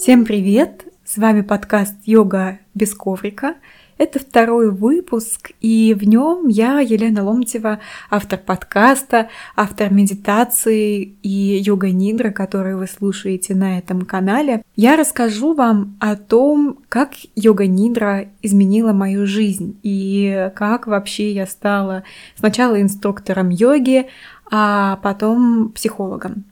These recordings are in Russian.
Всем привет! С вами подкаст «Йога без коврика». Это второй выпуск, и в нем я, Елена Ломтева, автор подкаста, автор медитации и йога-нидра, которые вы слушаете на этом канале. Я расскажу вам о том, как йога-нидра изменила мою жизнь и как вообще я стала сначала инструктором йоги, а потом психологом.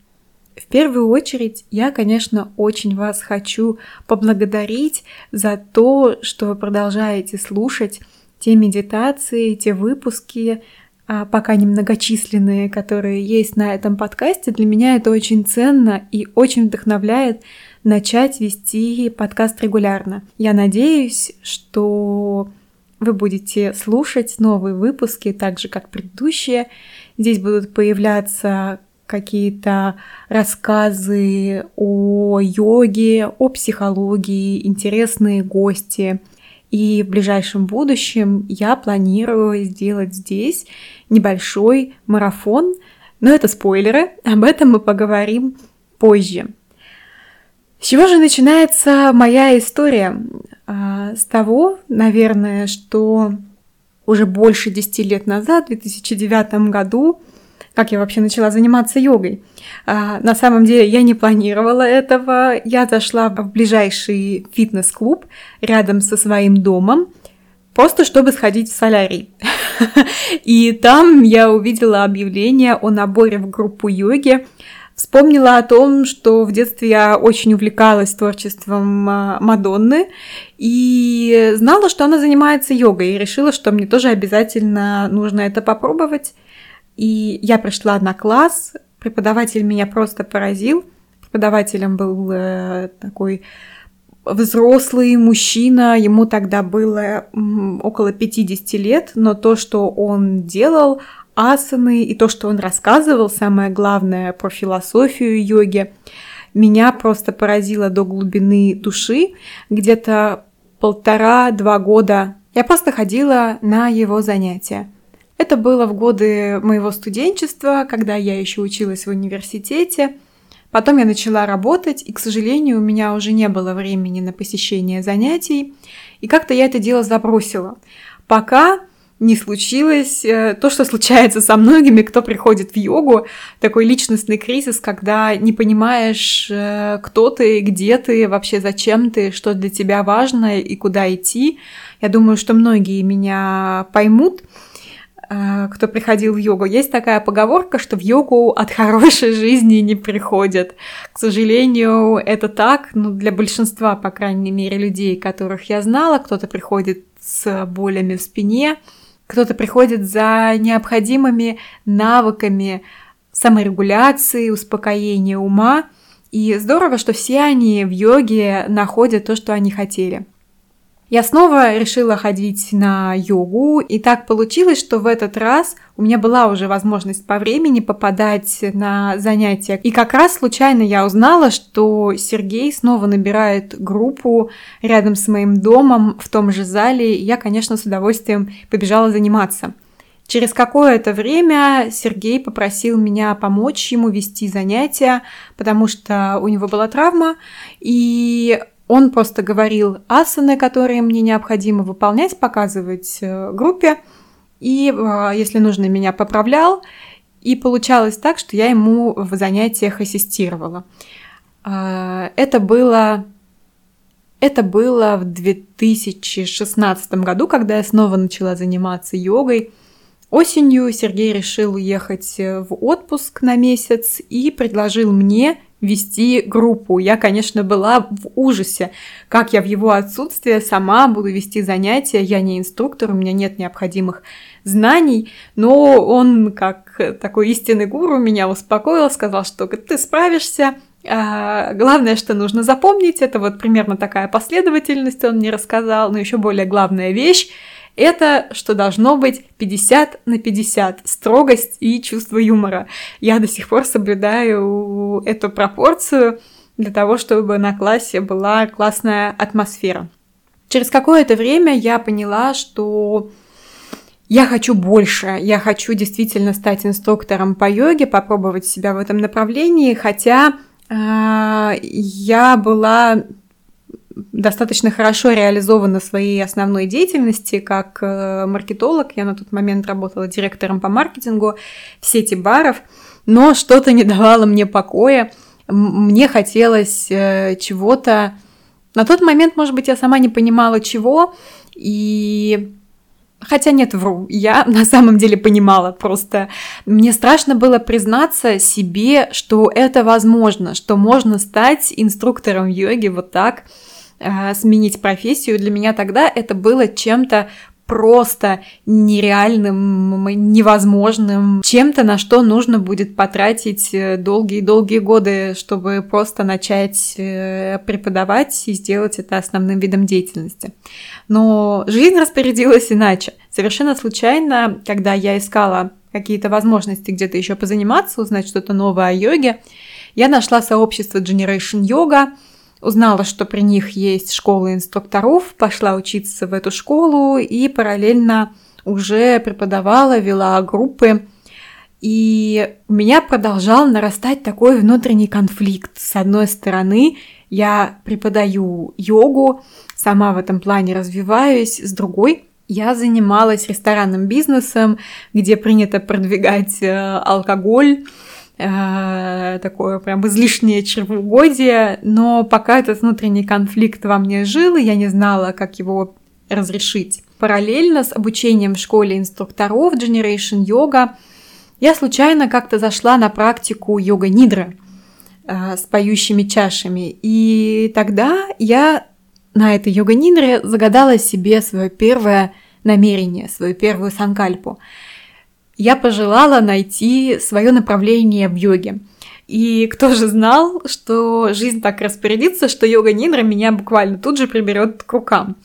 В первую очередь я, конечно, очень вас хочу поблагодарить за то, что вы продолжаете слушать те медитации, те выпуски, а, пока немногочисленные, которые есть на этом подкасте. Для меня это очень ценно и очень вдохновляет начать вести подкаст регулярно. Я надеюсь, что вы будете слушать новые выпуски так же, как предыдущие. Здесь будут появляться какие-то рассказы о йоге, о психологии, интересные гости. И в ближайшем будущем я планирую сделать здесь небольшой марафон, но это спойлеры, об этом мы поговорим позже. С чего же начинается моя история? А, с того, наверное, что уже больше 10 лет назад, в 2009 году, как я вообще начала заниматься йогой. А, на самом деле я не планировала этого. Я зашла в ближайший фитнес-клуб рядом со своим домом, просто чтобы сходить в солярий. И там я увидела объявление о наборе в группу йоги. Вспомнила о том, что в детстве я очень увлекалась творчеством а, Мадонны и знала, что она занимается йогой, и решила, что мне тоже обязательно нужно это попробовать. И я пришла на класс, преподаватель меня просто поразил. Преподавателем был э, такой взрослый мужчина, ему тогда было около 50 лет, но то, что он делал, асаны и то, что он рассказывал, самое главное про философию йоги, меня просто поразило до глубины души. Где-то полтора-два года я просто ходила на его занятия. Это было в годы моего студенчества, когда я еще училась в университете. Потом я начала работать, и, к сожалению, у меня уже не было времени на посещение занятий. И как-то я это дело забросила. Пока не случилось э, то, что случается со многими, кто приходит в йогу, такой личностный кризис, когда не понимаешь, э, кто ты, где ты, вообще зачем ты, что для тебя важно и куда идти. Я думаю, что многие меня поймут. А, кто приходил в йогу. Есть такая поговорка, что в йогу от хорошей жизни не приходят. К сожалению, это так, ну, для большинства, по крайней мере, людей, которых я знала, кто-то приходит с болями в спине, кто-то приходит за необходимыми навыками саморегуляции, успокоения ума. И здорово, что все они в йоге находят то, что они хотели. Я снова решила ходить на йогу, и так получилось, что в этот раз у меня была уже возможность по времени попадать на занятия. И как раз случайно я узнала, что Сергей снова набирает группу рядом с моим домом в том же зале. И я, конечно, с удовольствием побежала заниматься. Через какое-то время Сергей попросил меня помочь ему вести занятия, потому что у него была травма, и он просто говорил асаны, которые мне необходимо выполнять, показывать э, группе, и, э, если нужно, меня поправлял. И получалось так, что я ему в занятиях ассистировала. Э, это было это было в 2016 году, когда я снова начала заниматься йогой. Осенью Сергей решил уехать в отпуск на месяц и предложил мне вести группу. Я, конечно, была в ужасе, как я в его отсутствие сама буду вести занятия. Я не инструктор, у меня нет необходимых знаний, но он, как такой истинный гуру, меня успокоил, сказал, что ты справишься, а, главное, что нужно запомнить, это вот примерно такая последовательность он мне рассказал, но еще более главная вещь, это что должно быть 50 на 50, строгость и чувство юмора. Я до сих пор соблюдаю эту пропорцию для того, чтобы на классе была классная атмосфера. Через какое-то время я поняла, что я хочу больше, я хочу действительно стать инструктором по йоге, попробовать себя в этом направлении, хотя э, я была достаточно хорошо реализована своей основной деятельности как э, маркетолог. Я на тот момент работала директором по маркетингу в сети баров, но что-то не давало мне покоя. Мне хотелось э, чего-то. На тот момент, может быть, я сама не понимала чего, и Хотя нет, вру, я на самом деле понимала, просто мне страшно было признаться себе, что это возможно, что можно стать инструктором йоги вот так, э, сменить профессию. Для меня тогда это было чем-то просто нереальным, невозможным, чем-то, на что нужно будет потратить долгие-долгие годы, чтобы просто начать э, преподавать и сделать это основным видом деятельности. Но жизнь распорядилась иначе. Совершенно случайно, когда я искала какие-то возможности где-то еще позаниматься, узнать что-то новое о йоге, я нашла сообщество Generation Yoga, узнала, что при них есть школа инструкторов, пошла учиться в эту школу и параллельно уже преподавала, вела группы. И у меня продолжал нарастать такой внутренний конфликт. С одной стороны, я преподаю йогу, сама в этом плане развиваюсь, с другой я занималась ресторанным бизнесом, где принято продвигать э, алкоголь, э, такое прям излишнее чревоугодие, но пока этот внутренний конфликт во мне жил, и я не знала, как его разрешить. Параллельно с обучением в школе инструкторов Generation Yoga я случайно как-то зашла на практику йога-нидры э, с поющими чашами. И тогда я на этой йога-нидре загадала себе свое первое намерение, свою первую санкальпу. Я пожелала найти свое направление в йоге. И кто же знал, что жизнь так распорядится, что йога Нидра меня буквально тут же приберет к рукам.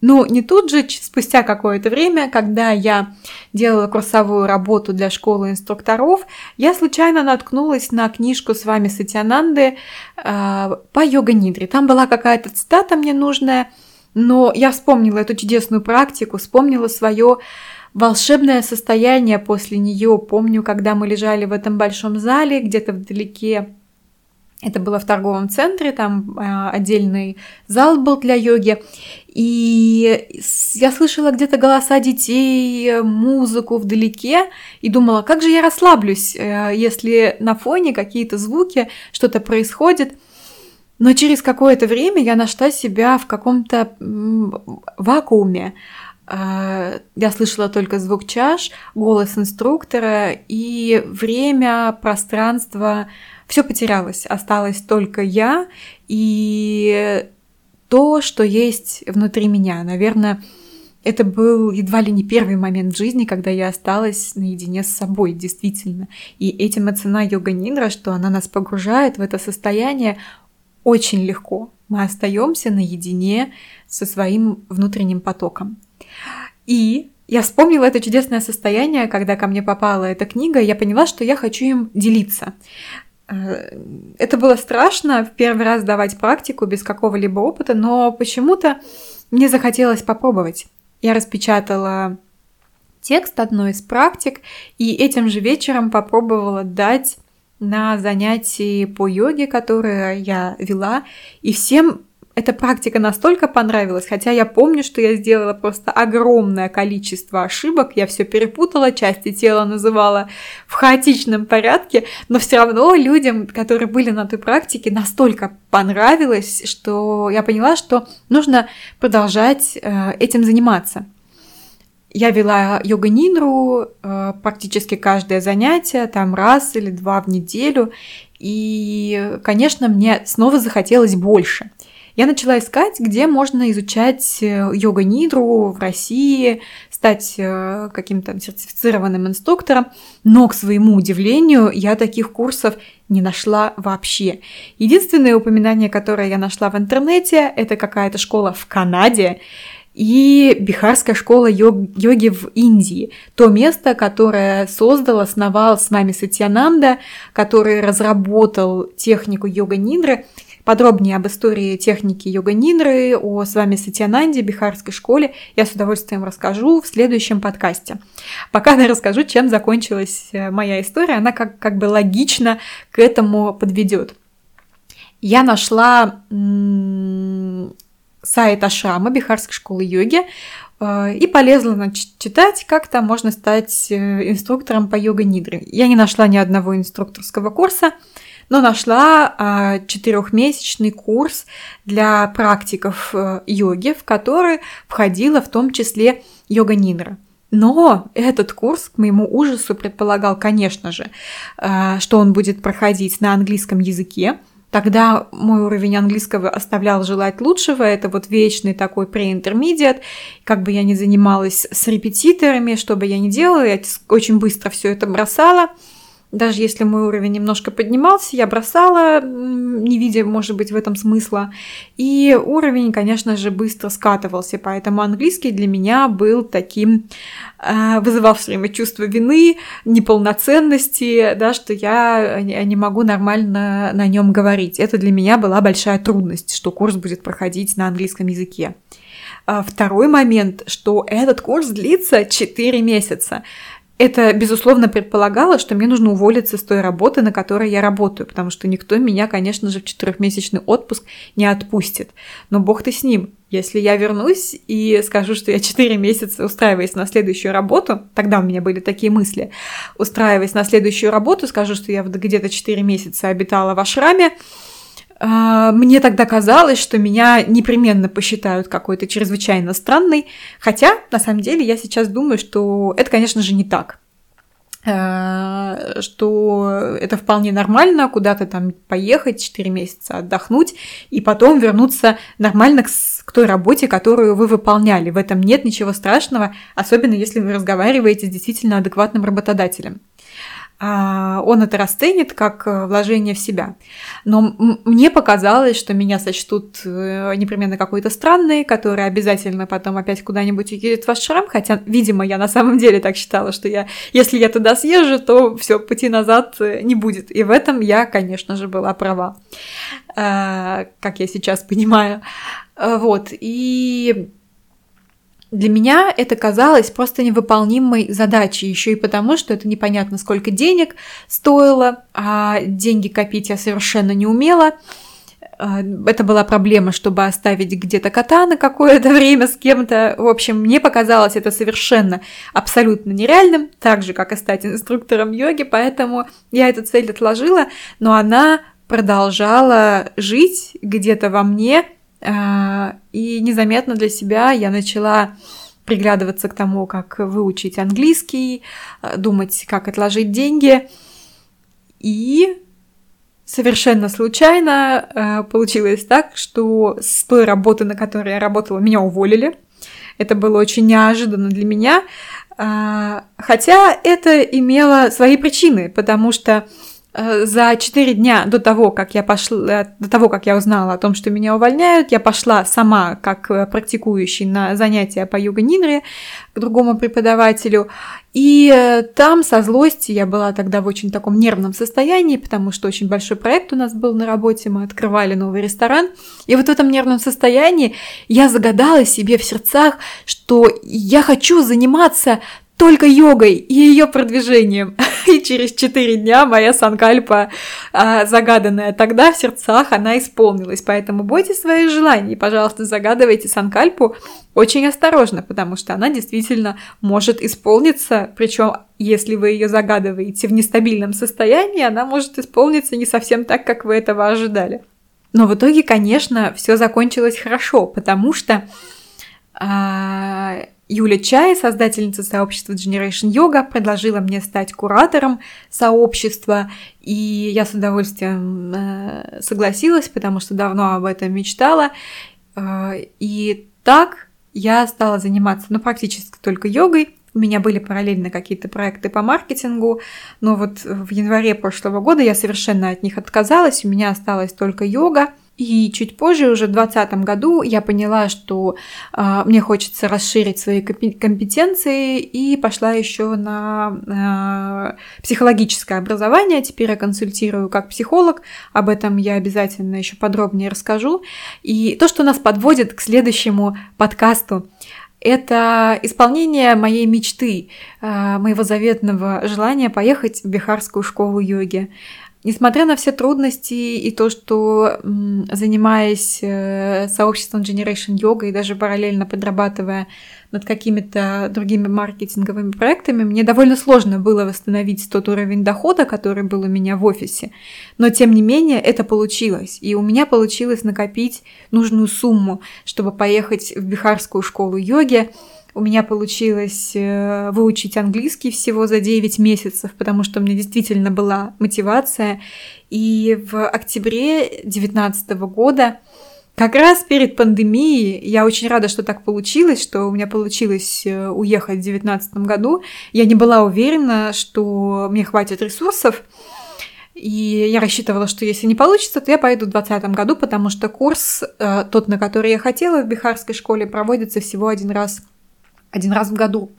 Ну, не тут же, спустя какое-то время, когда я делала курсовую работу для школы инструкторов, я случайно наткнулась на книжку с вами Сатьянанды э, по йога Нидре. Там была какая-то цитата мне нужная, но я вспомнила эту чудесную практику, вспомнила свое волшебное состояние после нее. Помню, когда мы лежали в этом большом зале, где-то вдалеке. Это было в торговом центре, там э, отдельный зал был для йоги. И я слышала где-то голоса детей, музыку вдалеке, и думала, как же я расслаблюсь, э, если на фоне какие-то звуки, что-то происходит. Но через какое-то время я нашла себя в каком-то вакууме. Я слышала только звук чаш, голос инструктора, и время, пространство, все потерялось. Осталась только я и то, что есть внутри меня. Наверное, это был едва ли не первый момент в жизни, когда я осталась наедине с собой, действительно. И этим и цена йога Нидра, что она нас погружает в это состояние очень легко. Мы остаемся наедине со своим внутренним потоком. И я вспомнила это чудесное состояние, когда ко мне попала эта книга, и я поняла, что я хочу им делиться. Э, это было страшно в первый раз давать практику без какого-либо опыта, но почему-то мне захотелось попробовать. Я распечатала текст одной из практик и этим же вечером попробовала дать на занятии по йоге, которое я вела, и всем эта практика настолько понравилась, хотя я помню, что я сделала просто огромное количество ошибок, я все перепутала, части тела называла в хаотичном порядке, но все равно людям, которые были на той практике, настолько понравилось, что я поняла, что нужно продолжать э, этим заниматься. Я вела йога-нинру э, практически каждое занятие, там раз или два в неделю, и, конечно, мне снова захотелось больше – я начала искать, где можно изучать э, йога-нидру в России, стать э, каким-то сертифицированным инструктором, но, к своему удивлению, я таких курсов не нашла вообще. Единственное упоминание, которое я нашла в интернете, это какая-то школа в Канаде, и Бихарская школа йоги в Индии. То место, которое создал, основал с вами Сатьянанда, который разработал технику йога-нидры Подробнее об истории техники йога-нинры, о с вами Сатьянанде, Бихарской школе я с удовольствием расскажу в следующем подкасте. Пока я расскажу, чем закончилась э, моя история, она как, как бы логично к этому подведет. Я нашла сайт Ашрама, Бихарской школы йоги, э, и полезла значит, читать, как там можно стать э, инструктором по йога-нидре. Я не нашла ни одного инструкторского курса, но нашла а, четырехмесячный курс для практиков э, йоги, в который входила в том числе йога-нидра. Но этот курс, к моему ужасу, предполагал, конечно же, э, что он будет проходить на английском языке. Тогда мой уровень английского оставлял желать лучшего. Это вот вечный такой pre-intermediate. Как бы я ни занималась с репетиторами, что бы я ни делала, я очень быстро все это бросала. Даже если мой уровень немножко поднимался, я бросала, не видя, может быть, в этом смысла. И уровень, конечно же, быстро скатывался, поэтому английский для меня был таким, э, вызывал все время чувство вины, неполноценности, да, что я не могу нормально на нем говорить. Это для меня была большая трудность, что курс будет проходить на английском языке. А второй момент, что этот курс длится 4 месяца. Это, безусловно, предполагало, что мне нужно уволиться с той работы, на которой я работаю, потому что никто меня, конечно же, в четырехмесячный отпуск не отпустит. Но бог ты с ним. Если я вернусь и скажу, что я 4 месяца устраиваюсь на следующую работу, тогда у меня были такие мысли, устраиваясь на следующую работу, скажу, что я где-то 4 месяца обитала в ашраме, мне тогда казалось, что меня непременно посчитают какой-то чрезвычайно странной, хотя на самом деле я сейчас думаю, что это, конечно же, не так а, что это вполне нормально куда-то там поехать 4 месяца отдохнуть и потом вернуться нормально к, к той работе, которую вы выполняли. В этом нет ничего страшного, особенно если вы разговариваете с действительно адекватным работодателем. А, он это расценит как э, вложение в себя. Но мне показалось, что меня сочтут э, непременно какой-то странный, который обязательно потом опять куда-нибудь уедет в ашрам, хотя, видимо, я на самом деле так считала, что я, если я туда съезжу, то все пути назад э, не будет. И в этом я, конечно же, была права, как я сейчас понимаю. Вот, и для меня это казалось просто невыполнимой задачей, еще и потому, что это непонятно, сколько денег стоило, а деньги копить я совершенно не умела. А, это была проблема, чтобы оставить где-то кота на какое-то время с кем-то. В общем, мне показалось это совершенно абсолютно нереальным, так же, как и стать инструктором йоги, поэтому я эту цель отложила, но она продолжала жить где-то во мне, и незаметно для себя я начала приглядываться к тому, как выучить английский, а, думать, как отложить деньги. И совершенно случайно а, получилось так, что с той работы, на которой я работала, меня уволили. Это было очень неожиданно для меня, хотя это имело свои причины, потому что за 4 дня до того, как я пошла, до того, как я узнала о том, что меня увольняют, я пошла сама, как э, практикующий, на занятия по йога-нидре к другому преподавателю. И э, там со злости я была тогда в очень таком нервном состоянии, потому что очень большой проект у нас был на работе, мы открывали новый ресторан. И вот в этом нервном состоянии я загадала себе в сердцах, что я хочу заниматься только йогой и ее продвижением. И через 4 дня моя санкальпа, а, загаданная тогда в сердцах, она исполнилась. Поэтому бойтесь своих желаний. Пожалуйста, загадывайте санкальпу очень осторожно, потому что она действительно может исполниться. Причем, если вы ее загадываете в нестабильном состоянии, она может исполниться не совсем так, как вы этого ожидали. Но в итоге, конечно, все закончилось хорошо, потому что Юля Чай, создательница сообщества Generation Yoga, предложила мне стать куратором сообщества, и я с удовольствием э, согласилась, потому что давно об этом мечтала. Э, и так я стала заниматься, ну, практически только йогой. У меня были параллельно какие-то проекты по маркетингу, но вот в январе прошлого года я совершенно от них отказалась, у меня осталась только йога – и чуть позже, уже в 2020 году, я поняла, что э, мне хочется расширить свои компетенции и пошла еще на э, психологическое образование. Теперь я консультирую как психолог, об этом я обязательно еще подробнее расскажу. И то, что нас подводит к следующему подкасту, это исполнение моей мечты, моего заветного желания поехать в Бихарскую школу йоги. Несмотря на все трудности и то, что занимаясь э, сообществом Generation Yoga и даже параллельно подрабатывая над какими-то другими маркетинговыми проектами, мне довольно сложно было восстановить тот уровень дохода, который был у меня в офисе. Но тем не менее это получилось. И у меня получилось накопить нужную сумму, чтобы поехать в Бихарскую школу йоги, у меня получилось э, выучить английский всего за 9 месяцев, потому что у меня действительно была мотивация. И в октябре 2019 года, как раз перед пандемией, я очень рада, что так получилось, что у меня получилось э, уехать в 2019 году. Я не была уверена, что мне хватит ресурсов, и я рассчитывала, что если не получится, то я пойду в 2020 году, потому что курс, э, тот, на который я хотела в Бихарской школе, проводится всего один раз один раз в году.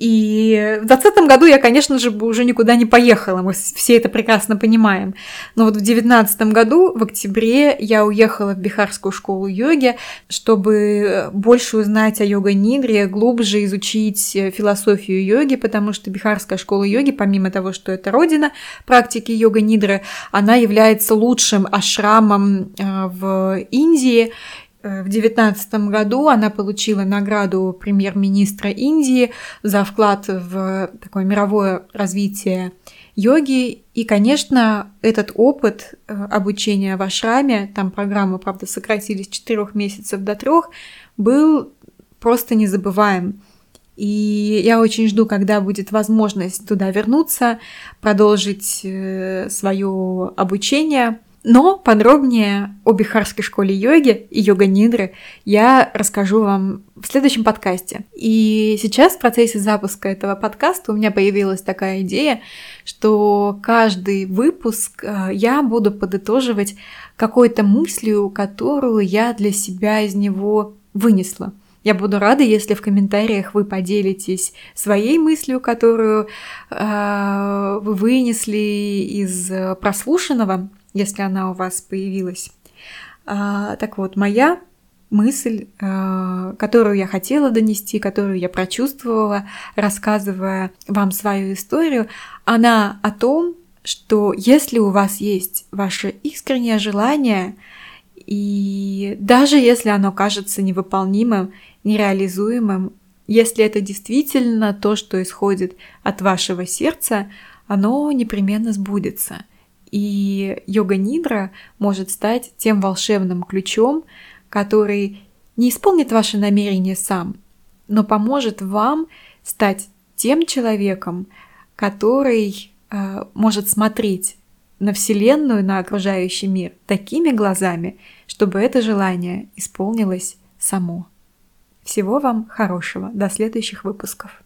И в 2020 году я, конечно же, бы уже никуда не поехала, мы все это прекрасно понимаем. Но вот в 2019 году, в октябре, я уехала в Бихарскую школу йоги, чтобы больше узнать о йога-нидре, глубже изучить философию йоги, потому что Бихарская школа йоги, помимо того, что это родина практики йога-нидры, она является лучшим ашрамом э, в Индии, Э, в девятнадцатом году она получила награду премьер-министра Индии за вклад в такое мировое развитие йоги. И, конечно, этот опыт э, обучения в ашраме, там программы, правда, сократились с 4 месяцев до трех, был просто незабываем. И я очень жду, когда будет возможность туда вернуться, продолжить э, свое обучение – но подробнее о Бихарской школе йоги и йога-нидры я расскажу вам в следующем подкасте. И сейчас в процессе запуска этого подкаста у меня появилась такая идея, что каждый выпуск э, я буду подытоживать какой-то мыслью, которую я для себя из него вынесла. Я буду рада, если в комментариях вы поделитесь своей мыслью, которую э, вы вынесли из прослушанного если она у вас появилась. А, так вот, моя мысль, а, которую я хотела донести, которую я прочувствовала, рассказывая вам свою историю, она о том, что если у вас есть ваше искреннее желание, и даже если оно кажется невыполнимым, нереализуемым, если это действительно то, что исходит от вашего сердца, оно непременно сбудется. И йога-нидра может стать тем волшебным ключом, который не исполнит ваше намерение сам, но поможет вам стать тем человеком, который э, может смотреть на Вселенную, на окружающий мир такими глазами, чтобы это желание исполнилось само. Всего вам хорошего. До следующих выпусков.